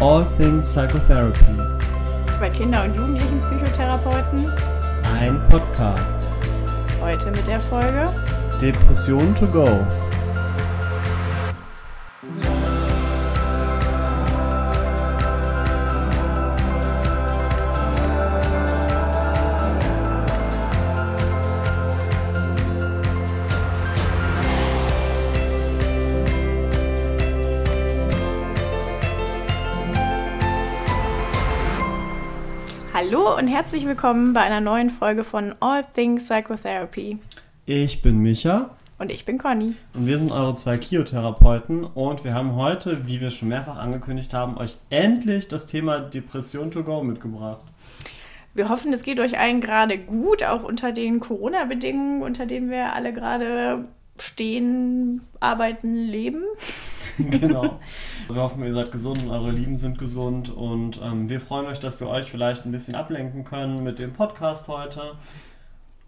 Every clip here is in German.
All Things Psychotherapy. Zwei Kinder- und Jugendlichen Psychotherapeuten. Ein Podcast. Heute mit der Folge Depression to go. Hallo und herzlich willkommen bei einer neuen Folge von All Things Psychotherapy. Ich bin Micha Und ich bin Conny. und wir sind eure zwei Kiotherapeuten und wir haben heute, wie wir schon mehrfach angekündigt haben, euch endlich das Thema Depression to go mitgebracht. Wir hoffen, es geht euch allen gerade gut, auch unter den Corona-Bedingungen, unter denen wir alle gerade stehen, arbeiten, leben. genau. Also wir hoffen, ihr seid gesund und eure Lieben sind gesund und ähm, wir freuen euch, dass wir euch vielleicht ein bisschen ablenken können mit dem Podcast heute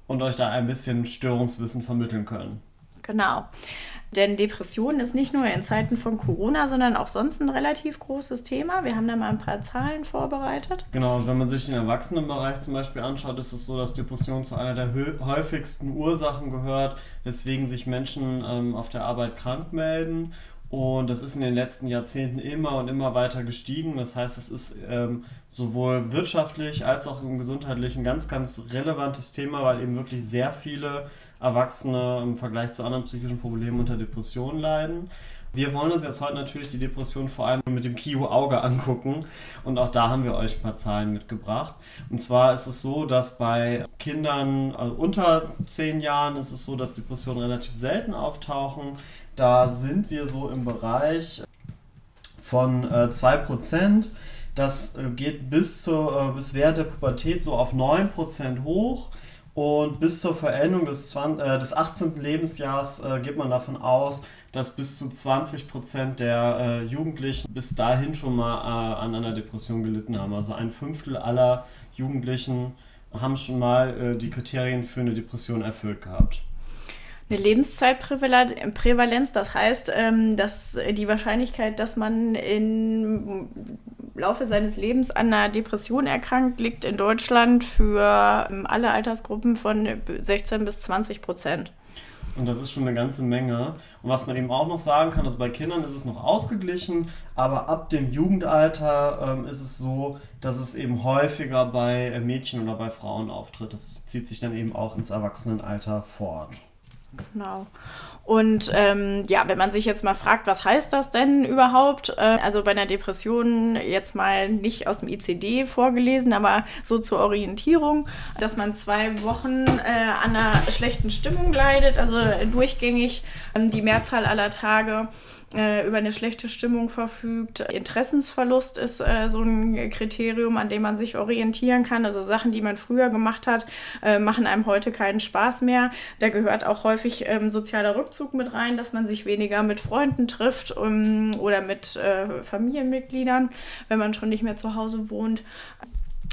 und euch da ein bisschen Störungswissen vermitteln können. Genau. Denn Depression ist nicht nur in Zeiten von Corona, sondern auch sonst ein relativ großes Thema. Wir haben da mal ein paar Zahlen vorbereitet. Genau, also wenn man sich den Erwachsenenbereich zum Beispiel anschaut, ist es so, dass Depression zu einer der häufigsten Ursachen gehört, weswegen sich Menschen ähm, auf der Arbeit krank melden. Und das ist in den letzten Jahrzehnten immer und immer weiter gestiegen. Das heißt, es ist ähm, sowohl wirtschaftlich als auch im gesundheitlichen ganz, ganz relevantes Thema, weil eben wirklich sehr viele Erwachsene im Vergleich zu anderen psychischen Problemen unter Depressionen leiden. Wir wollen uns jetzt heute natürlich die Depression vor allem mit dem Kio-Auge angucken und auch da haben wir euch ein paar Zahlen mitgebracht. Und zwar ist es so, dass bei Kindern also unter 10 Jahren ist es so, dass Depressionen relativ selten auftauchen. Da sind wir so im Bereich von äh, 2%. Das äh, geht bis, zur, äh, bis während der Pubertät so auf 9% hoch. Und bis zur Verendung des, 20, äh, des 18. Lebensjahres äh, geht man davon aus, dass bis zu 20% der äh, Jugendlichen bis dahin schon mal äh, an einer Depression gelitten haben. Also ein Fünftel aller Jugendlichen haben schon mal äh, die Kriterien für eine Depression erfüllt gehabt. Eine Lebenszeitprävalenz, das heißt, ähm, dass die Wahrscheinlichkeit, dass man im Laufe seines Lebens an einer Depression erkrankt, liegt in Deutschland für ähm, alle Altersgruppen von 16 bis 20 Prozent. Und das ist schon eine ganze Menge. Und was man eben auch noch sagen kann, also bei Kindern ist es noch ausgeglichen, aber ab dem Jugendalter ähm, ist es so, dass es eben häufiger bei äh, Mädchen oder bei Frauen auftritt. Das zieht sich dann eben auch ins Erwachsenenalter fort. Genau. Und ähm, ja, wenn man sich jetzt mal fragt, was heißt das denn überhaupt? Äh, also bei einer Depression jetzt mal nicht aus dem ICD vorgelesen, aber so zur Orientierung, dass man zwei Wochen äh, an einer schlechten Stimmung leidet, also durchgängig ähm, die Mehrzahl aller Tage äh, über eine schlechte Stimmung verfügt. Interessensverlust ist äh, so ein Kriterium, an dem man sich orientieren kann. Also Sachen, die man früher gemacht hat, äh, machen einem heute keinen Spaß mehr. Da gehört auch häufig ähm, sozialer Rückzug mit rein, dass man sich weniger mit Freunden trifft um, oder mit äh, Familienmitgliedern, wenn man schon nicht mehr zu Hause wohnt.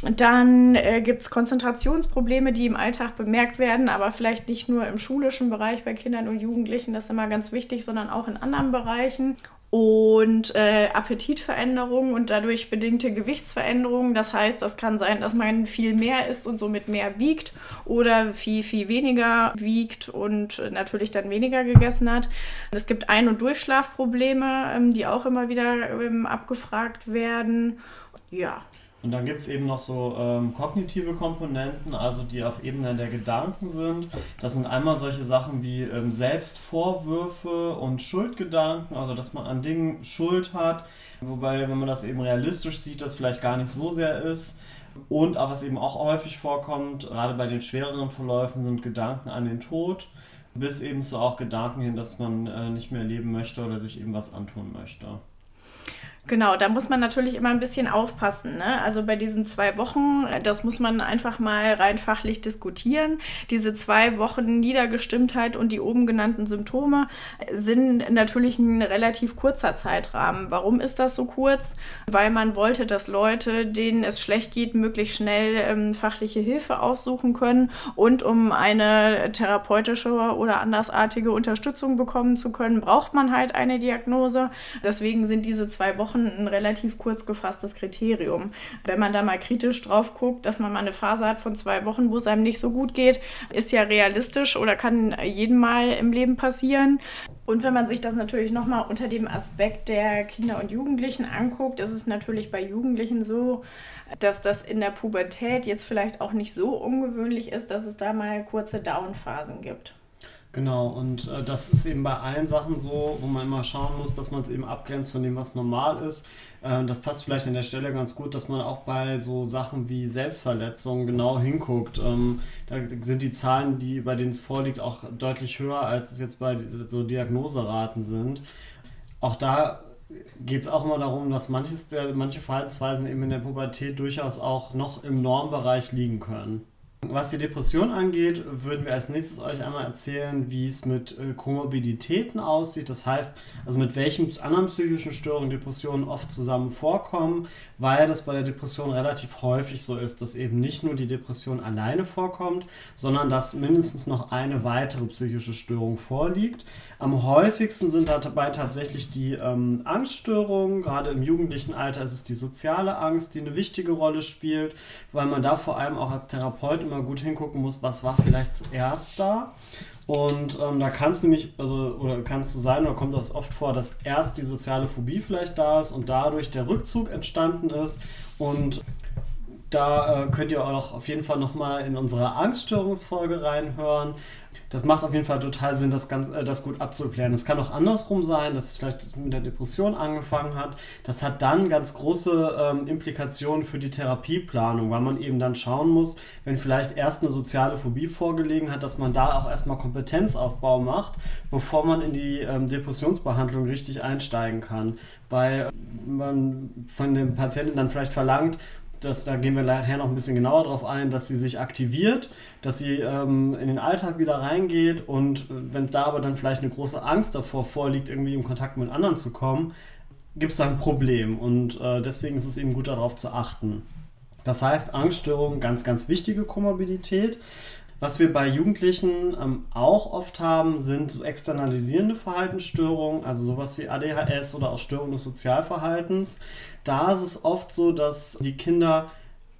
Dann äh, gibt es Konzentrationsprobleme, die im Alltag bemerkt werden, aber vielleicht nicht nur im schulischen Bereich bei Kindern und Jugendlichen, das ist immer ganz wichtig, sondern auch in anderen Bereichen. Und äh, Appetitveränderungen und dadurch bedingte Gewichtsveränderungen. Das heißt, das kann sein, dass man viel mehr isst und somit mehr wiegt oder viel, viel weniger wiegt und natürlich dann weniger gegessen hat. Es gibt Ein- und Durchschlafprobleme, ähm, die auch immer wieder ähm, abgefragt werden. Ja, Und dann gibt es eben noch so ähm, kognitive Komponenten, also die auf Ebene der Gedanken sind. Das sind einmal solche Sachen wie ähm, Selbstvorwürfe und Schuldgedanken, also dass man an Dingen Schuld hat, wobei, wenn man das eben realistisch sieht, das vielleicht gar nicht so sehr ist. Und was eben auch häufig vorkommt, gerade bei den schwereren Verläufen, sind Gedanken an den Tod, bis eben zu auch Gedanken hin, dass man äh, nicht mehr leben möchte oder sich eben was antun möchte. Genau, da muss man natürlich immer ein bisschen aufpassen. Ne? Also bei diesen zwei Wochen, das muss man einfach mal rein fachlich diskutieren. Diese zwei Wochen Niedergestimmtheit und die oben genannten Symptome sind natürlich ein relativ kurzer Zeitrahmen. Warum ist das so kurz? Weil man wollte, dass Leute, denen es schlecht geht, möglichst schnell ähm, fachliche Hilfe aufsuchen können und um eine therapeutische oder andersartige Unterstützung bekommen zu können, braucht man halt eine Diagnose. Deswegen sind diese zwei Wochen ein relativ kurz gefasstes Kriterium. Wenn man da mal kritisch drauf guckt, dass man mal eine Phase hat von zwei Wochen, wo es einem nicht so gut geht, ist ja realistisch oder kann jedem Mal im Leben passieren. Und wenn man sich das natürlich nochmal unter dem Aspekt der Kinder und Jugendlichen anguckt, ist es natürlich bei Jugendlichen so, dass das in der Pubertät jetzt vielleicht auch nicht so ungewöhnlich ist, dass es da mal kurze Downphasen gibt. Genau, und äh, das ist eben bei allen Sachen so, wo man immer schauen muss, dass man es eben abgrenzt von dem, was normal ist. Äh, das passt vielleicht an der Stelle ganz gut, dass man auch bei so Sachen wie Selbstverletzungen genau hinguckt. Ähm, da sind die Zahlen, die bei denen es vorliegt, auch deutlich höher, als es jetzt bei so Diagnoseraten sind. Auch da geht es auch immer darum, dass manches der, manche Verhaltensweisen eben in der Pubertät durchaus auch noch im Normbereich liegen können. Was die Depression angeht, würden wir als nächstes euch einmal erzählen, wie es mit äh, Komorbiditäten aussieht. Das heißt, also mit welchen anderen psychischen Störungen Depressionen oft zusammen vorkommen, weil das bei der Depression relativ häufig so ist, dass eben nicht nur die Depression alleine vorkommt, sondern dass mindestens noch eine weitere psychische Störung vorliegt. Am häufigsten sind dabei tatsächlich die ähm, Angststörungen. Gerade im jugendlichen Alter ist es die soziale Angst, die eine wichtige Rolle spielt, weil man da vor allem auch als Therapeut immer gut hingucken muss, was war vielleicht zuerst da. Und ähm, da kann es nämlich, also, oder kann es so sein, oder kommt das oft vor, dass erst die soziale Phobie vielleicht da ist und dadurch der Rückzug entstanden ist. Und da äh, könnt ihr auch auf jeden Fall nochmal in unsere Angststörungsfolge reinhören das macht auf jeden Fall total Sinn, das, ganz, äh, das gut abzuklären. Es kann auch andersrum sein, dass es vielleicht mit der Depression angefangen hat. Das hat dann ganz große ähm, Implikationen für die Therapieplanung, weil man eben dann schauen muss, wenn vielleicht erst eine soziale Phobie vorgelegen hat, dass man da auch erstmal Kompetenzaufbau macht, bevor man in die ähm, Depressionsbehandlung richtig einsteigen kann. Weil man von dem Patienten dann vielleicht verlangt, das, da gehen wir nachher noch ein bisschen genauer drauf ein, dass sie sich aktiviert, dass sie ähm, in den Alltag wieder reingeht und äh, wenn da aber dann vielleicht eine große Angst davor vorliegt, irgendwie in Kontakt mit anderen zu kommen, gibt es da ein Problem und äh, deswegen ist es eben gut darauf zu achten. Das heißt, Angststörung, ganz, ganz wichtige Komorbidität. Was wir bei Jugendlichen ähm, auch oft haben, sind so externalisierende Verhaltensstörungen, also sowas wie ADHS oder auch Störungen des Sozialverhaltens. Da ist es oft so, dass die Kinder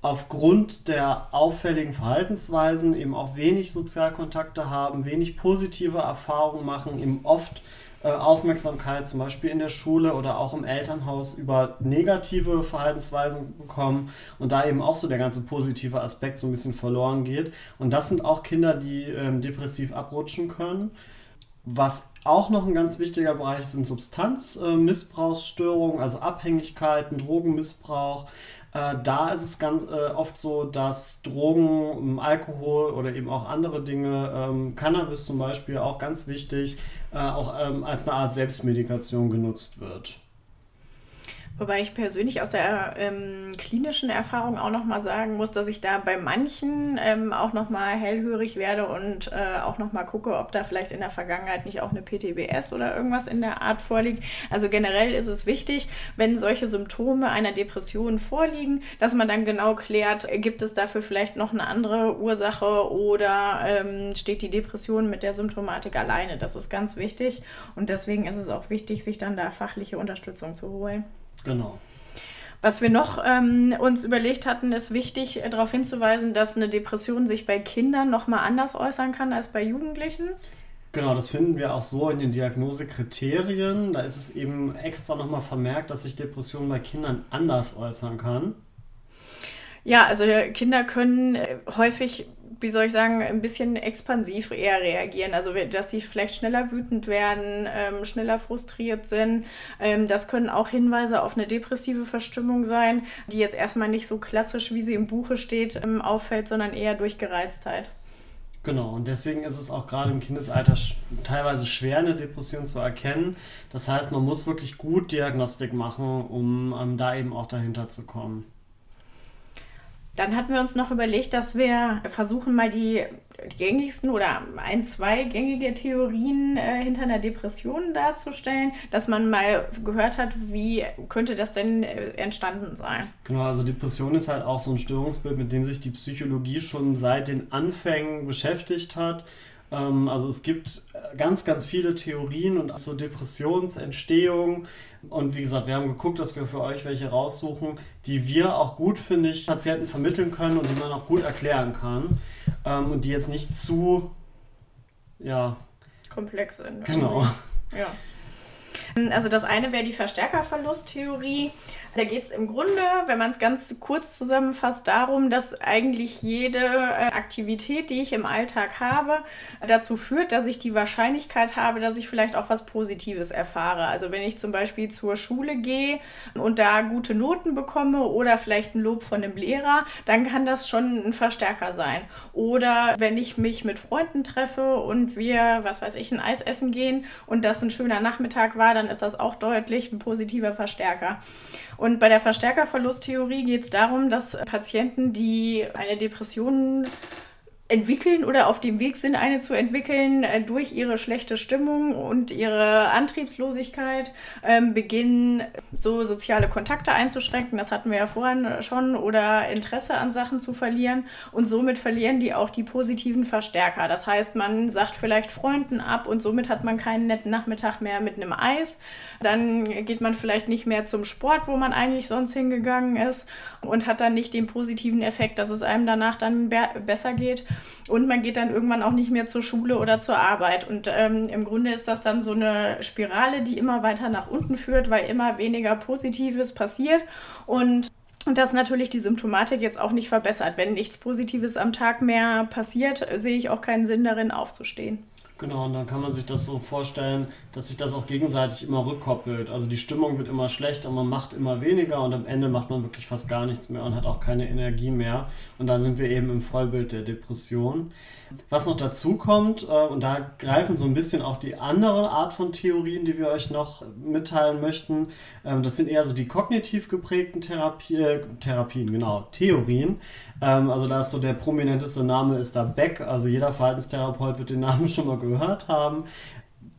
aufgrund der auffälligen Verhaltensweisen eben auch wenig Sozialkontakte haben, wenig positive Erfahrungen machen, eben oft Aufmerksamkeit zum Beispiel in der Schule oder auch im Elternhaus über negative Verhaltensweisen bekommen und da eben auch so der ganze positive Aspekt so ein bisschen verloren geht. Und das sind auch Kinder, die ähm, depressiv abrutschen können. Was auch noch ein ganz wichtiger Bereich ist, sind Substanzmissbrauchsstörungen, also Abhängigkeiten, Drogenmissbrauch. Äh, da ist es ganz äh, oft so, dass Drogen, ähm, Alkohol oder eben auch andere Dinge, ähm, Cannabis zum Beispiel, auch ganz wichtig, äh, auch ähm, als eine Art Selbstmedikation genutzt wird. Wobei ich persönlich aus der ähm, klinischen Erfahrung auch nochmal sagen muss, dass ich da bei manchen ähm, auch nochmal hellhörig werde und äh, auch nochmal gucke, ob da vielleicht in der Vergangenheit nicht auch eine PTBS oder irgendwas in der Art vorliegt. Also generell ist es wichtig, wenn solche Symptome einer Depression vorliegen, dass man dann genau klärt, gibt es dafür vielleicht noch eine andere Ursache oder ähm, steht die Depression mit der Symptomatik alleine. Das ist ganz wichtig und deswegen ist es auch wichtig, sich dann da fachliche Unterstützung zu holen. Genau. Was wir noch ähm, uns überlegt hatten, ist wichtig, äh, darauf hinzuweisen, dass eine Depression sich bei Kindern nochmal anders äußern kann als bei Jugendlichen. Genau, das finden wir auch so in den Diagnosekriterien. Da ist es eben extra nochmal vermerkt, dass sich Depression bei Kindern anders äußern kann. Ja, also Kinder können äh, häufig wie soll ich sagen, ein bisschen expansiv eher reagieren. Also, dass sie vielleicht schneller wütend werden, ähm, schneller frustriert sind. Ähm, das können auch Hinweise auf eine depressive Verstimmung sein, die jetzt erstmal nicht so klassisch, wie sie im Buche steht, ähm, auffällt, sondern eher durch Gereiztheit. Genau, und deswegen ist es auch gerade im Kindesalter teilweise schwer, eine Depression zu erkennen. Das heißt, man muss wirklich gut Diagnostik machen, um ähm, da eben auch dahinter zu kommen. Dann hatten wir uns noch überlegt, dass wir versuchen, mal die gängigsten oder ein, zwei gängige Theorien äh, hinter einer Depression darzustellen, dass man mal gehört hat, wie könnte das denn äh, entstanden sein. Genau, also Depression ist halt auch so ein Störungsbild, mit dem sich die Psychologie schon seit den Anfängen beschäftigt hat. Ähm, also es gibt ganz, ganz viele Theorien und zur Depressionsentstehung. Und wie gesagt, wir haben geguckt, dass wir für euch welche raussuchen, die wir auch gut, finde ich, Patienten vermitteln können und die man auch gut erklären kann. Ähm, und die jetzt nicht zu, ja. Komplex sind. Genau. Ja. Also das eine wäre die Verstärkerverlusttheorie. Da geht es im Grunde, wenn man es ganz kurz zusammenfasst, darum, dass eigentlich jede äh, Aktivität, die ich im Alltag habe, dazu führt, dass ich die Wahrscheinlichkeit habe, dass ich vielleicht auch was Positives erfahre. Also wenn ich zum Beispiel zur Schule gehe und da gute Noten bekomme oder vielleicht ein Lob von einem Lehrer, dann kann das schon ein Verstärker sein. Oder wenn ich mich mit Freunden treffe und wir, was weiß ich, ein Eis essen gehen und das ein schöner Nachmittag war, dann ist das auch deutlich ein positiver Verstärker. Und bei der Verstärkerverlusttheorie geht es darum, dass Patienten, die eine Depression entwickeln oder auf dem Weg sind, eine zu entwickeln, äh, durch ihre schlechte Stimmung und ihre Antriebslosigkeit ähm, beginnen, so soziale Kontakte einzuschränken, das hatten wir ja vorhin schon, oder Interesse an Sachen zu verlieren. Und somit verlieren die auch die positiven Verstärker. Das heißt, man sagt vielleicht Freunden ab und somit hat man keinen netten Nachmittag mehr mit einem Eis. Dann geht man vielleicht nicht mehr zum Sport, wo man eigentlich sonst hingegangen ist und hat dann nicht den positiven Effekt, dass es einem danach dann besser geht. Und man geht dann irgendwann auch nicht mehr zur Schule oder zur Arbeit. Und ähm, im Grunde ist das dann so eine Spirale, die immer weiter nach unten führt, weil immer weniger Positives passiert. Und und das natürlich die Symptomatik jetzt auch nicht verbessert. Wenn nichts Positives am Tag mehr passiert, sehe ich auch keinen Sinn darin, aufzustehen. Genau, und dann kann man sich das so vorstellen, dass sich das auch gegenseitig immer rückkoppelt. Also die Stimmung wird immer schlechter, man macht immer weniger und am Ende macht man wirklich fast gar nichts mehr und hat auch keine Energie mehr. Und dann sind wir eben im Vollbild der Depression. Was noch dazu kommt, äh, und da greifen so ein bisschen auch die andere Art von Theorien, die wir euch noch mitteilen möchten. Ähm, das sind eher so die kognitiv geprägten Therapie, Therapien, genau, Theorien. Ähm, also da ist so der prominenteste Name ist da Beck. Also jeder Verhaltenstherapeut wird den Namen schon mal gehört haben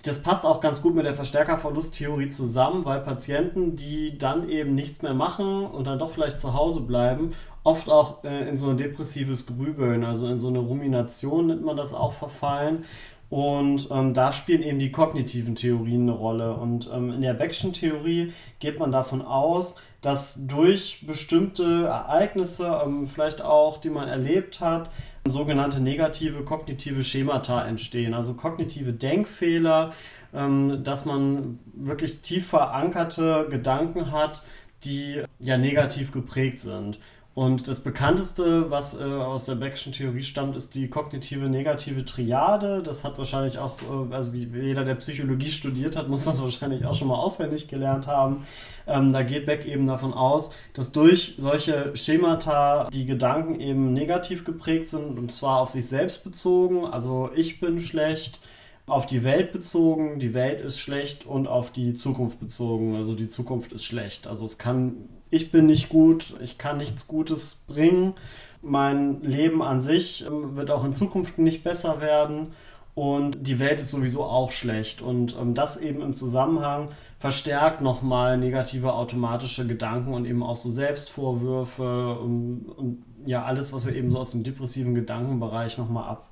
das passt auch ganz gut mit der Verstärkerverlusttheorie zusammen, weil Patienten, die dann eben nichts mehr machen und dann doch vielleicht zu Hause bleiben, oft auch äh, in so ein depressives Grübeln, also in so eine Rumination nennt man das auch verfallen. Und ähm, da spielen eben die kognitiven Theorien eine Rolle. Und ähm, in der Beckschen Theorie geht man davon aus, dass durch bestimmte Ereignisse, ähm, vielleicht auch, die man erlebt hat, sogenannte negative kognitive Schemata entstehen, also kognitive Denkfehler, ähm, dass man wirklich tief verankerte Gedanken hat, die ja negativ geprägt sind. Und das bekannteste, was äh, aus der Beckschen Theorie stammt, ist die kognitive negative Triade. Das hat wahrscheinlich auch, äh, also wie jeder, der Psychologie studiert hat, muss das wahrscheinlich auch schon mal auswendig gelernt haben. Ähm, da geht Beck eben davon aus, dass durch solche Schemata die Gedanken eben negativ geprägt sind und zwar auf sich selbst bezogen. Also ich bin schlecht, auf die Welt bezogen, die Welt ist schlecht und auf die Zukunft bezogen, also die Zukunft ist schlecht. Also es kann ich bin nicht gut, ich kann nichts Gutes bringen, mein Leben an sich ähm, wird auch in Zukunft nicht besser werden und die Welt ist sowieso auch schlecht. Und ähm, das eben im Zusammenhang verstärkt nochmal negative automatische Gedanken und eben auch so Selbstvorwürfe und, und ja, alles, was wir eben so aus dem depressiven Gedankenbereich nochmal ab,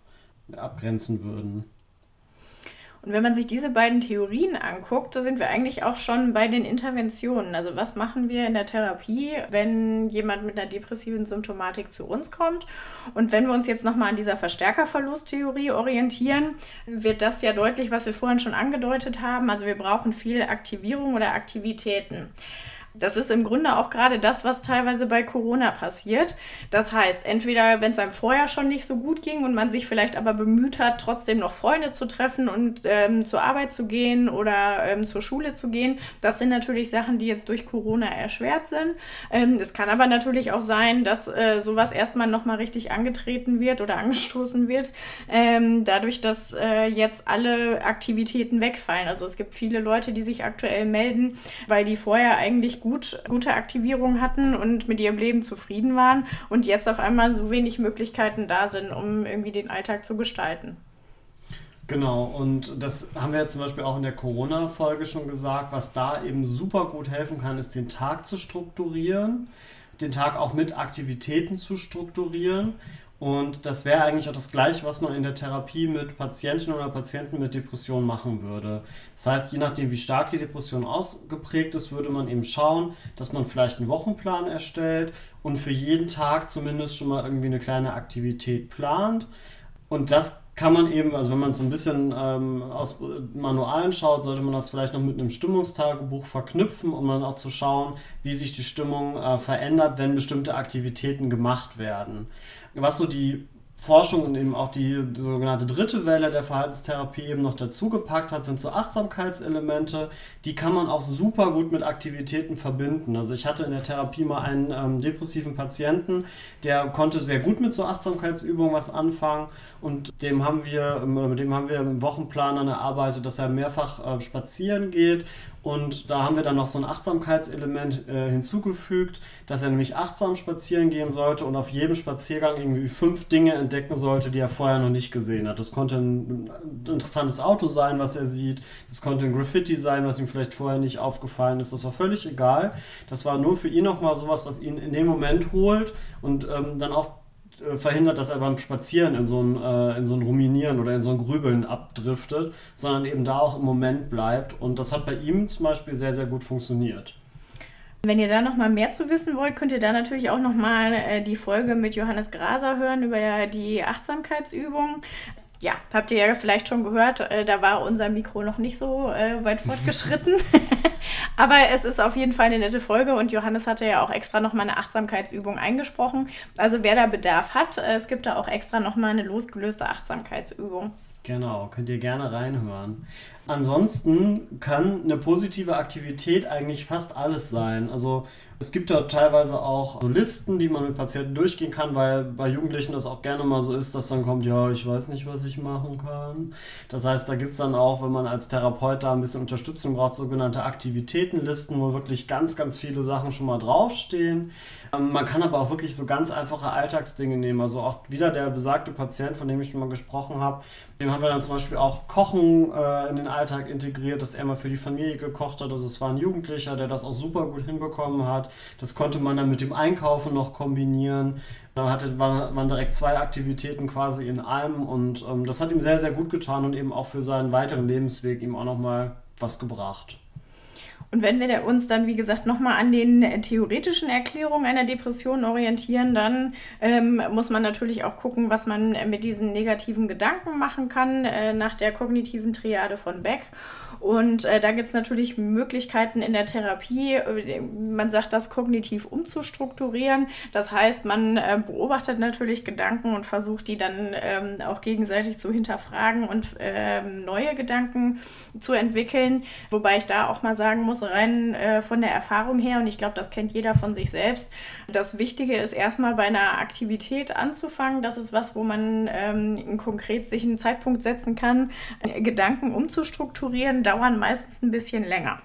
abgrenzen würden. Und wenn man sich diese beiden Theorien anguckt, da sind wir eigentlich auch schon bei den Interventionen. Also was machen wir in der Therapie, wenn jemand mit einer depressiven Symptomatik zu uns kommt? Und wenn wir uns jetzt nochmal an dieser Verstärkerverlusttheorie orientieren, wird das ja deutlich, was wir vorhin schon angedeutet haben. Also wir brauchen viel Aktivierung oder Aktivitäten. Das ist im Grunde auch gerade das, was teilweise bei Corona passiert. Das heißt, entweder wenn es einem vorher schon nicht so gut ging und man sich vielleicht aber bemüht hat, trotzdem noch Freunde zu treffen und ähm, zur Arbeit zu gehen oder ähm, zur Schule zu gehen, das sind natürlich Sachen, die jetzt durch Corona erschwert sind. Ähm, es kann aber natürlich auch sein, dass äh, sowas erstmal nochmal richtig angetreten wird oder angestoßen wird, ähm, dadurch, dass äh, jetzt alle Aktivitäten wegfallen. Also es gibt viele Leute, die sich aktuell melden, weil die vorher eigentlich gut, gute Aktivierung hatten und mit ihrem Leben zufrieden waren und jetzt auf einmal so wenig Möglichkeiten da sind, um irgendwie den Alltag zu gestalten. Genau, und das haben wir ja zum Beispiel auch in der Corona-Folge schon gesagt, was da eben super gut helfen kann, ist den Tag zu strukturieren, den Tag auch mit Aktivitäten zu strukturieren Und das wäre eigentlich auch das Gleiche, was man in der Therapie mit Patientinnen oder Patienten mit Depression machen würde. Das heißt, je nachdem, wie stark die Depression ausgeprägt ist, würde man eben schauen, dass man vielleicht einen Wochenplan erstellt und für jeden Tag zumindest schon mal irgendwie eine kleine Aktivität plant. Und das kann man eben, also wenn man so ein bisschen ähm, aus Manualen schaut, sollte man das vielleicht noch mit einem Stimmungstagebuch verknüpfen, um dann auch zu schauen, wie sich die Stimmung äh, verändert, wenn bestimmte Aktivitäten gemacht werden. Was so die Forschung und eben auch die sogenannte dritte Welle der Verhaltenstherapie eben noch dazugepackt hat, sind so Achtsamkeitselemente. Die kann man auch super gut mit Aktivitäten verbinden. Also ich hatte in der Therapie mal einen ähm, depressiven Patienten, der konnte sehr gut mit so Achtsamkeitsübungen was anfangen und dem haben wir, mit dem haben wir im Wochenplan dann erarbeitet, dass er mehrfach äh, spazieren geht und da haben wir dann noch so ein Achtsamkeitselement äh, hinzugefügt, dass er nämlich achtsam spazieren gehen sollte und auf jedem Spaziergang irgendwie fünf Dinge entdecken sollte, die er vorher noch nicht gesehen hat. Das konnte ein, interessantes Auto sein, was er sieht. Das konnte ein Graffiti sein, was ihm vielleicht vorher nicht aufgefallen ist. Das war völlig egal. Das war nur für ihn nochmal sowas, was ihn in dem Moment holt und ähm, dann auch verhindert, dass er beim Spazieren in so, ein, äh, in so ein Ruminieren oder in so ein Grübeln abdriftet, sondern eben da auch im Moment bleibt. Und das hat bei ihm zum Beispiel sehr, sehr gut funktioniert. Wenn ihr da noch mal mehr zu wissen wollt, könnt ihr da natürlich auch noch mal äh, die Folge mit Johannes Graser hören über die Achtsamkeitsübung ja, habt ihr ja vielleicht schon gehört, äh, da war unser Mikro noch nicht so äh, weit fortgeschritten. Aber es ist auf jeden Fall eine nette Folge und Johannes hatte ja auch extra nochmal eine Achtsamkeitsübung eingesprochen. Also wer da Bedarf hat, äh, es gibt da auch extra nochmal eine losgelöste Achtsamkeitsübung. Genau, könnt ihr gerne reinhören. Ansonsten kann eine positive Aktivität eigentlich fast alles sein. Also es gibt da teilweise auch so Listen, die man mit Patienten durchgehen kann, weil bei Jugendlichen das auch gerne mal so ist, dass dann kommt, ja, ich weiß nicht, was ich machen kann. Das heißt, da gibt es dann auch, wenn man als Therapeut da ein bisschen Unterstützung braucht, sogenannte Aktivitätenlisten, wo wirklich ganz, ganz viele Sachen schon mal draufstehen. Ähm, man kann aber auch wirklich so ganz einfache Alltagsdinge nehmen. Also auch wieder der besagte Patient, von dem ich schon mal gesprochen habe, dem haben wir dann zum Beispiel auch Kochen äh, in den Alltag integriert, dass er mal für die Familie gekocht hat. Also es war ein Jugendlicher, der das auch super gut hinbekommen hat. Das konnte man dann mit dem Einkaufen noch kombinieren. Da hatte, waren direkt zwei Aktivitäten quasi in einem und ähm, das hat ihm sehr, sehr gut getan und eben auch für seinen weiteren Lebensweg ihm auch nochmal was gebracht. Und wenn wir uns dann, wie gesagt, nochmal an den theoretischen Erklärungen einer Depression orientieren, dann ähm, muss man natürlich auch gucken, was man mit diesen negativen Gedanken machen kann äh, nach der kognitiven Triade von Beck. Und äh, da gibt es natürlich Möglichkeiten in der Therapie, äh, man sagt das kognitiv umzustrukturieren. Das heißt, man äh, beobachtet natürlich Gedanken und versucht die dann ähm, auch gegenseitig zu hinterfragen und ähm, neue Gedanken zu entwickeln. Wobei ich da auch mal sagen muss, rein äh, von der Erfahrung her, und ich glaube, das kennt jeder von sich selbst, das Wichtige ist erstmal bei einer Aktivität anzufangen. Das ist was, wo man ähm, konkret sich einen Zeitpunkt setzen kann, äh, Gedanken umzustrukturieren dauern meistens ein bisschen länger.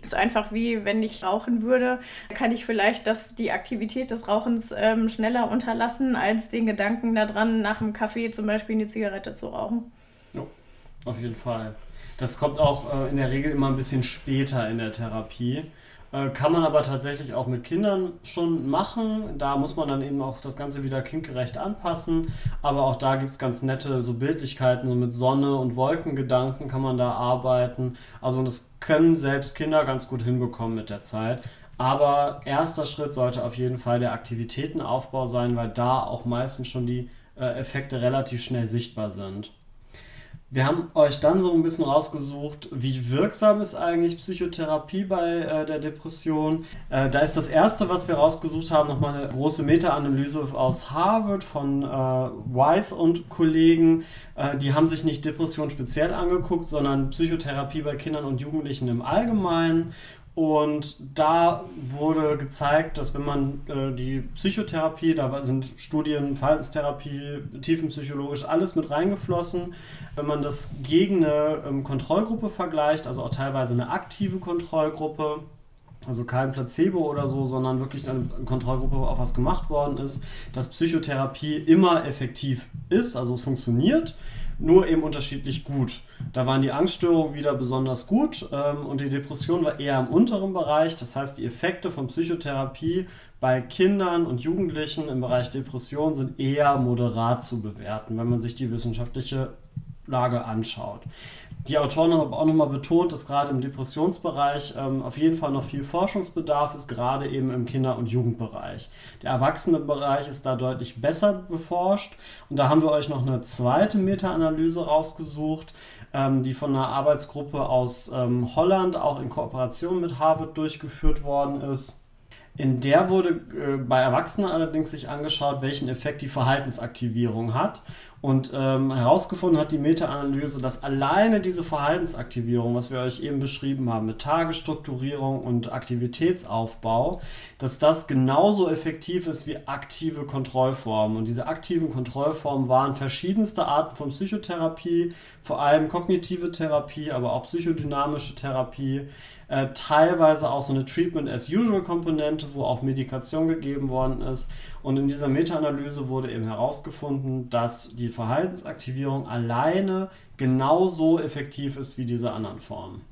Ist einfach wie, wenn ich rauchen würde, kann ich vielleicht das, die Aktivität des Rauchens ähm, schneller unterlassen, als den Gedanken daran, nach dem Kaffee zum Beispiel eine Zigarette zu rauchen. Ja, auf jeden Fall. Das kommt auch äh, in der Regel immer ein bisschen später in der Therapie. Äh, kann man aber tatsächlich auch mit Kindern schon machen. Da muss man dann eben auch das Ganze wieder kindgerecht anpassen. Aber auch da gibt es ganz nette so Bildlichkeiten, so mit Sonne und Wolkengedanken kann man da arbeiten. Also das können selbst Kinder ganz gut hinbekommen mit der Zeit. Aber erster Schritt sollte auf jeden Fall der Aktivitätenaufbau sein, weil da auch meistens schon die äh, Effekte relativ schnell sichtbar sind. Wir haben euch dann so ein bisschen rausgesucht, wie wirksam ist eigentlich Psychotherapie bei äh, der Depression. Äh, da ist das erste, was wir rausgesucht haben, nochmal eine große Meta-Analyse aus Harvard von äh, Weiss und Kollegen. Äh, die haben sich nicht Depression speziell angeguckt, sondern Psychotherapie bei Kindern und Jugendlichen im Allgemeinen und da wurde gezeigt, dass wenn man äh, die Psychotherapie, da sind Studien, Verhaltenstherapie, tiefenpsychologisch, alles mit reingeflossen, wenn man das gegen eine ähm, Kontrollgruppe vergleicht, also auch teilweise eine aktive Kontrollgruppe, also kein Placebo oder so, sondern wirklich eine Kontrollgruppe, auf was gemacht worden ist, dass Psychotherapie immer effektiv ist, also es funktioniert nur eben unterschiedlich gut. Da waren die Angststörungen wieder besonders gut ähm, und die Depression war eher im unteren Bereich. Das heißt, die Effekte von Psychotherapie bei Kindern und Jugendlichen im Bereich Depression sind eher moderat zu bewerten, wenn man sich die wissenschaftliche Lage anschaut. Die Autoren haben auch nochmal betont, dass gerade im Depressionsbereich ähm, auf jeden Fall noch viel Forschungsbedarf ist, gerade eben im Kinder- und Jugendbereich. Der Erwachsenenbereich ist da deutlich besser beforscht und da haben wir euch noch eine zweite Meta-Analyse rausgesucht, ähm, die von einer Arbeitsgruppe aus ähm, Holland auch in Kooperation mit Harvard durchgeführt worden ist. In der wurde äh, bei Erwachsenen allerdings sich angeschaut, welchen Effekt die Verhaltensaktivierung hat. Und ähm, herausgefunden hat die Meta-Analyse, dass alleine diese Verhaltensaktivierung, was wir euch eben beschrieben haben, mit Tagesstrukturierung und Aktivitätsaufbau, dass das genauso effektiv ist wie aktive Kontrollformen. Und diese aktiven Kontrollformen waren verschiedenste Arten von Psychotherapie, vor allem kognitive Therapie, aber auch psychodynamische Therapie äh, teilweise auch so eine Treatment-as-usual-Komponente, wo auch Medikation gegeben worden ist. Und in dieser Meta-Analyse wurde eben herausgefunden, dass die Verhaltensaktivierung alleine genauso effektiv ist wie diese anderen Formen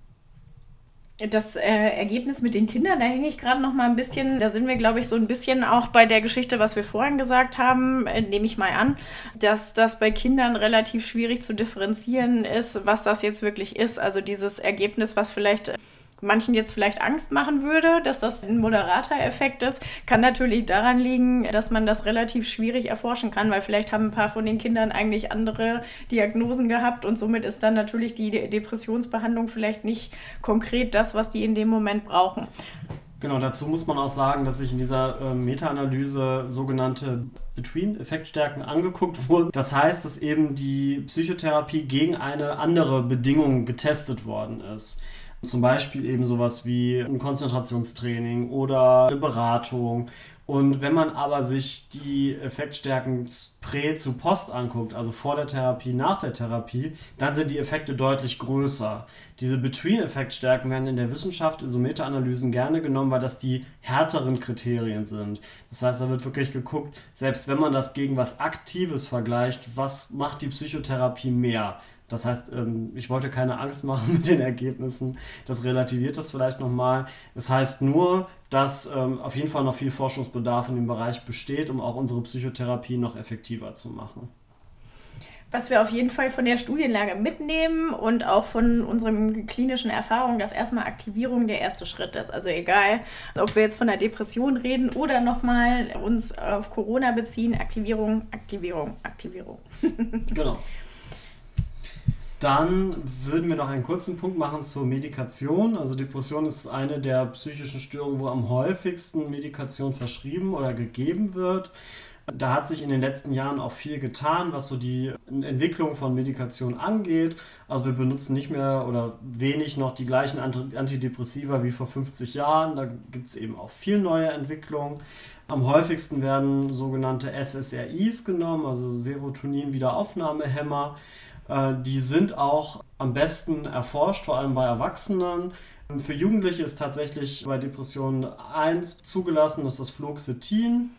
das äh, Ergebnis mit den Kindern, da hänge ich gerade noch mal ein bisschen, da sind wir, glaube ich, so ein bisschen auch bei der Geschichte, was wir vorhin gesagt haben, äh, nehme ich mal an, dass das bei Kindern relativ schwierig zu differenzieren ist, was das jetzt wirklich ist. Also dieses Ergebnis, was vielleicht manchen jetzt vielleicht Angst machen würde, dass das ein moderater Effekt ist, kann natürlich daran liegen, dass man das relativ schwierig erforschen kann, weil vielleicht haben ein paar von den Kindern eigentlich andere Diagnosen gehabt und somit ist dann natürlich die Depressionsbehandlung vielleicht nicht konkret das, was die in dem Moment brauchen. Genau, dazu muss man auch sagen, dass sich in dieser äh, Meta-Analyse sogenannte Between-Effektstärken angeguckt wurden. Das heißt, dass eben die Psychotherapie gegen eine andere Bedingung getestet worden ist. Zum Beispiel eben sowas wie ein Konzentrationstraining oder eine Beratung. Und wenn man aber sich die Effektstärken prä zu post anguckt, also vor der Therapie, nach der Therapie, dann sind die Effekte deutlich größer. Diese Between-Effektstärken werden in der Wissenschaft in so Meta-Analysen gerne genommen, weil das die härteren Kriterien sind. Das heißt, da wird wirklich geguckt, selbst wenn man das gegen was Aktives vergleicht, was macht die Psychotherapie mehr? Das heißt, ähm, ich wollte keine Angst machen mit den Ergebnissen. Das relativiert das vielleicht nochmal. Es das heißt nur, dass ähm, auf jeden Fall noch viel Forschungsbedarf in dem Bereich besteht, um auch unsere Psychotherapie noch effektiver zu machen. Was wir auf jeden Fall von der Studienlage mitnehmen und auch von unseren klinischen Erfahrungen, dass erstmal Aktivierung der erste Schritt ist. Also egal, ob wir jetzt von der Depression reden oder nochmal uns auf Corona beziehen, Aktivierung, Aktivierung, Aktivierung. genau. Dann würden wir noch einen kurzen Punkt machen zur Medikation. Also Depression ist eine der psychischen Störungen, wo am häufigsten Medikation verschrieben oder gegeben wird. Da hat sich in den letzten Jahren auch viel getan, was so die Entwicklung von Medikation angeht. Also wir benutzen nicht mehr oder wenig noch die gleichen Antidepressiva wie vor 50 Jahren. Da gibt es eben auch viel neue Entwicklungen. Am häufigsten werden sogenannte SSRIs genommen, also Serotonin-Wiederaufnahmehämmer. Äh, die sind auch am besten erforscht, vor allem bei Erwachsenen. Für Jugendliche ist tatsächlich bei Depressionen eins zugelassen, das ist das Fluoxetin.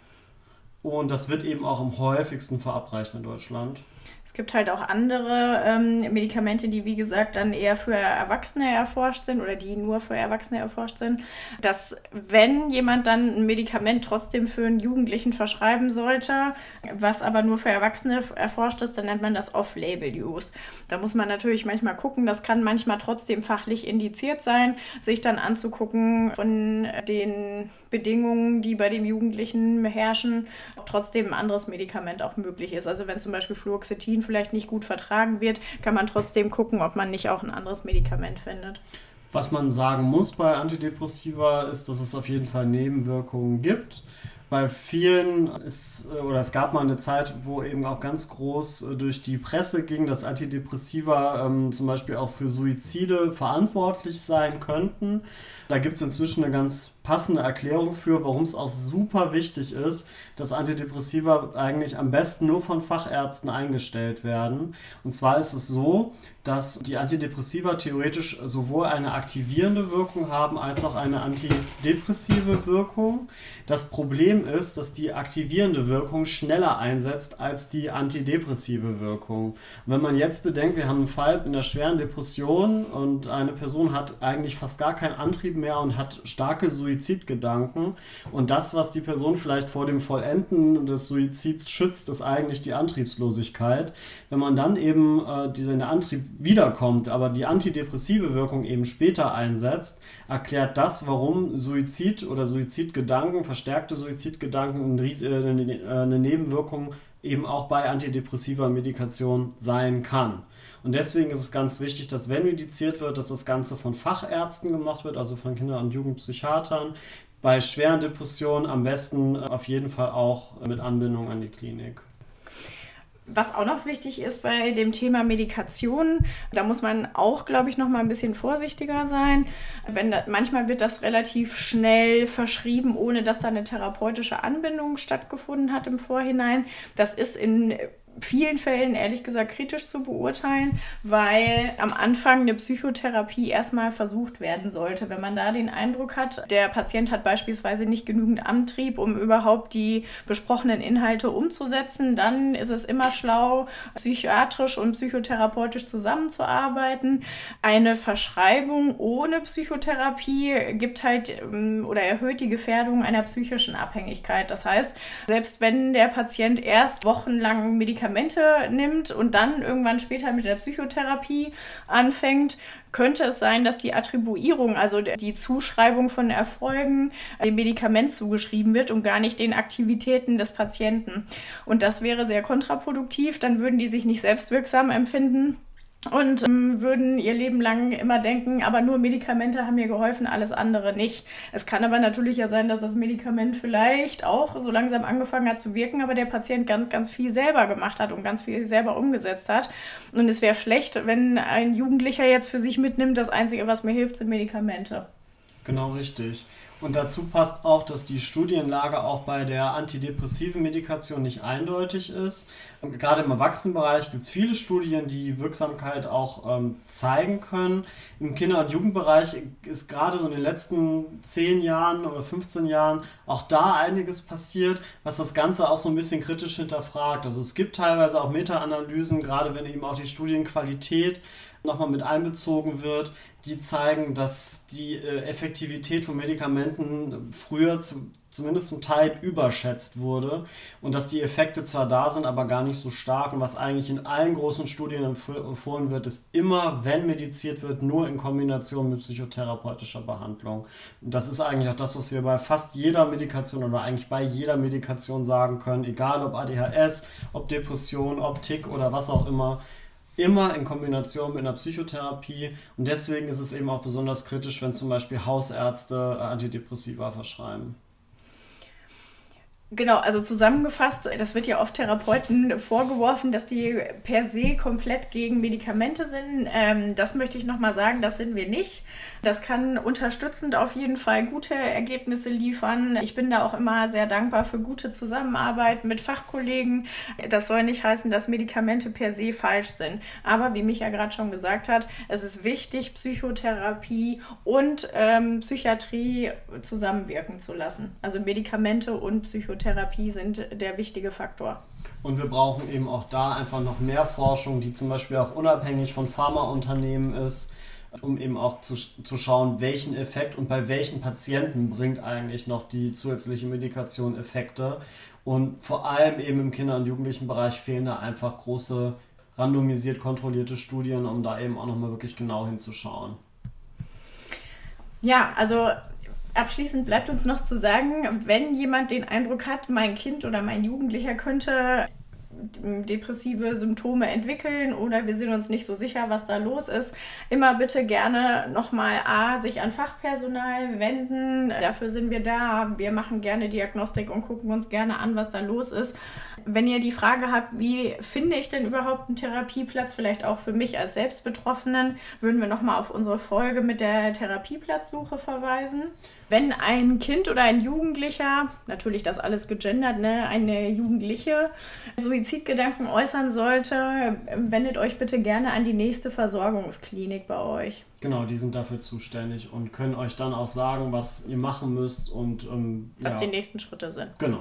Und das wird eben auch am häufigsten verabreicht in Deutschland. Es gibt halt auch andere ähm, Medikamente, die wie gesagt dann eher für Erwachsene erforscht sind oder die nur für Erwachsene erforscht sind. Dass wenn jemand dann ein Medikament trotzdem für einen Jugendlichen verschreiben sollte, was aber nur für Erwachsene erforscht ist, dann nennt man das Off-Label-Use. Da muss man natürlich manchmal gucken, das kann manchmal trotzdem fachlich indiziert sein, sich dann anzugucken von den Bedingungen, die bei dem Jugendlichen herrschen, ob trotzdem ein anderes Medikament auch möglich ist. Also wenn zum Beispiel Fluoxetin vielleicht nicht gut vertragen wird, kann man trotzdem gucken, ob man nicht auch ein anderes Medikament findet. Was man sagen muss bei Antidepressiva ist, dass es auf jeden Fall Nebenwirkungen gibt. Bei vielen ist, oder es gab mal eine Zeit, wo eben auch ganz groß äh, durch die Presse ging, dass Antidepressiva ähm, zum Beispiel auch für Suizide verantwortlich sein könnten. Da gibt es inzwischen eine ganz passende Erklärung für, warum es auch super wichtig ist, dass Antidepressiva eigentlich am besten nur von Fachärzten eingestellt werden. Und zwar ist es so, dass die Antidepressiva theoretisch sowohl eine aktivierende Wirkung haben als auch eine antidepressive Wirkung. Das Problem ist, dass die aktivierende Wirkung schneller einsetzt als die antidepressive Wirkung. Und wenn man jetzt bedenkt, wir haben einen Fall in der schweren Depression und eine Person hat eigentlich fast gar keinen Antrieb mehr und hat starke Suizidgedanken und das, was die Person vielleicht vor dem Vollenden des Suizids schützt, ist eigentlich die Antriebslosigkeit. Wenn man dann eben äh, diesen Antrieb wiederkommt, aber die antidepressive Wirkung eben später einsetzt, erklärt das, warum Suizid oder Suizidgedanken, verstärkte Suizidgedanken äh, eine Nebenwirkung eben auch bei antidepressiver Medikation sein kann. Und deswegen ist es ganz wichtig, dass wenn mediziert wird, dass das Ganze von Fachärzten gemacht wird, also von Kinder- und Jugendpsychiatern. Bei schweren Depressionen am besten auf jeden Fall auch mit Anbindung an die Klinik. Was auch noch wichtig ist bei dem Thema Medikation, da muss man auch, glaube ich, noch mal ein bisschen vorsichtiger sein. Wenn da, manchmal wird das relativ schnell verschrieben, ohne dass da eine therapeutische Anbindung stattgefunden hat im Vorhinein. Das ist in vielen Fällen ehrlich gesagt kritisch zu beurteilen, weil am Anfang eine Psychotherapie erstmal versucht werden sollte. Wenn man da den Eindruck hat, der Patient hat beispielsweise nicht genügend Antrieb, um überhaupt die besprochenen Inhalte umzusetzen, dann ist es immer schlau, psychiatrisch und psychotherapeutisch zusammenzuarbeiten. Eine Verschreibung ohne Psychotherapie gibt halt ähm, oder erhöht die Gefährdung einer psychischen Abhängigkeit. Das heißt, selbst wenn der Patient erst wochenlang Medikamente Medikamente nimmt und dann irgendwann später mit der Psychotherapie anfängt, könnte es sein, dass die Attribuierung, also die Zuschreibung von Erfolgen, dem Medikament zugeschrieben wird und gar nicht den Aktivitäten des Patienten. Und das wäre sehr kontraproduktiv, dann würden die sich nicht selbstwirksam empfinden und ähm, würden ihr Leben lang immer denken, aber nur Medikamente haben mir geholfen, alles andere nicht. Es kann aber natürlich ja sein, dass das Medikament vielleicht auch so langsam angefangen hat zu wirken, aber der Patient ganz, ganz viel selber gemacht hat und ganz viel selber umgesetzt hat. Und es wäre schlecht, wenn ein Jugendlicher jetzt für sich mitnimmt, das Einzige, was mir hilft, sind Medikamente. Genau richtig. Und dazu passt auch, dass die Studienlage auch bei der antidepressiven Medikation nicht eindeutig ist. Und gerade im Erwachsenenbereich gibt es viele Studien, die Wirksamkeit auch ähm, zeigen können. Im Kinder- und Jugendbereich ist gerade so in den letzten 10 Jahren oder 15 Jahren auch da einiges passiert, was das Ganze auch so ein bisschen kritisch hinterfragt. Also es gibt teilweise auch Meta-Analysen, gerade wenn eben auch die Studienqualität nochmal mit einbezogen wird, die zeigen, dass die äh, Effektivität von Medikamenten früher zu, zumindest zum Teil überschätzt wurde und dass die Effekte zwar da sind, aber gar nicht so stark. Und was eigentlich in allen großen Studien empfohlen wird, ist immer, wenn mediziert wird, nur in Kombination mit psychotherapeutischer Behandlung. Und das ist eigentlich auch das, was wir bei fast jeder Medikation oder eigentlich bei jeder Medikation sagen können, egal ob ADHS, ob Depression, ob Tick oder was auch immer immer in Kombination mit einer Psychotherapie. Und deswegen ist es eben auch besonders kritisch, wenn zum Beispiel Hausärzte äh, Antidepressiva verschreiben. Genau, also zusammengefasst, das wird ja oft Therapeuten vorgeworfen, dass die per se komplett gegen Medikamente sind. Ähm, das möchte ich nochmal sagen, das sind wir nicht. Das kann unterstützend auf jeden Fall gute Ergebnisse liefern. Ich bin da auch immer sehr dankbar für gute Zusammenarbeit mit Fachkollegen. Das soll nicht heißen, dass Medikamente per se falsch sind. Aber wie Micha gerade schon gesagt hat, es ist wichtig, Psychotherapie und ähm, Psychiatrie zusammenwirken zu lassen. Also Medikamente und Psychotherapie. Psychotherapie sind der wichtige Faktor. Und wir brauchen eben auch da einfach noch mehr Forschung, die zum Beispiel auch unabhängig von Pharmaunternehmen ist, um eben auch zu, zu schauen, welchen Effekt und bei welchen Patienten bringt eigentlich noch die zusätzliche Medikation Effekte. Und vor allem eben im Kinder- und Jugendlichenbereich fehlen da einfach große randomisiert kontrollierte Studien, um da eben auch nochmal wirklich genau hinzuschauen. Ja, also Abschließend bleibt uns noch zu sagen, wenn jemand den Eindruck hat, mein Kind oder mein Jugendlicher könnte depressive Symptome entwickeln oder wir sind uns nicht so sicher, was da los ist, immer bitte gerne nochmal A, sich an Fachpersonal wenden. Dafür sind wir da. Wir machen gerne Diagnostik und gucken uns gerne an, was da los ist. Wenn ihr die Frage habt, wie finde ich denn überhaupt einen Therapieplatz, vielleicht auch für mich als Selbstbetroffenen, würden wir nochmal auf unsere Folge mit der Therapieplatzsuche verweisen. Wenn ein Kind oder ein Jugendlicher, natürlich das alles gegendert, ne, eine Jugendliche Suizidgedanken äußern sollte, wendet euch bitte gerne an die nächste Versorgungsklinik bei euch. Genau, die sind dafür zuständig und können euch dann auch sagen, was ihr machen müsst und ähm, was ja. die nächsten Schritte sind. Genau.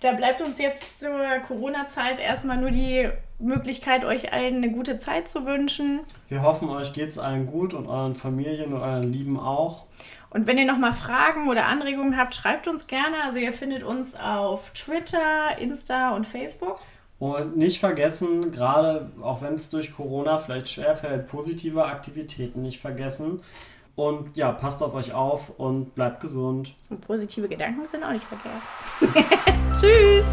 Da bleibt uns jetzt zur Corona-Zeit erstmal nur die Möglichkeit, euch allen eine gute Zeit zu wünschen. Wir hoffen, euch geht es allen gut und euren Familien und euren Lieben auch. Und wenn ihr nochmal Fragen oder Anregungen habt, schreibt uns gerne. Also ihr findet uns auf Twitter, Insta und Facebook. Und nicht vergessen, gerade auch wenn es durch Corona vielleicht schwerfällt, positive Aktivitäten nicht vergessen. Und ja, passt auf euch auf und bleibt gesund. Und positive Gedanken sind auch nicht verkehrt. Tschüss.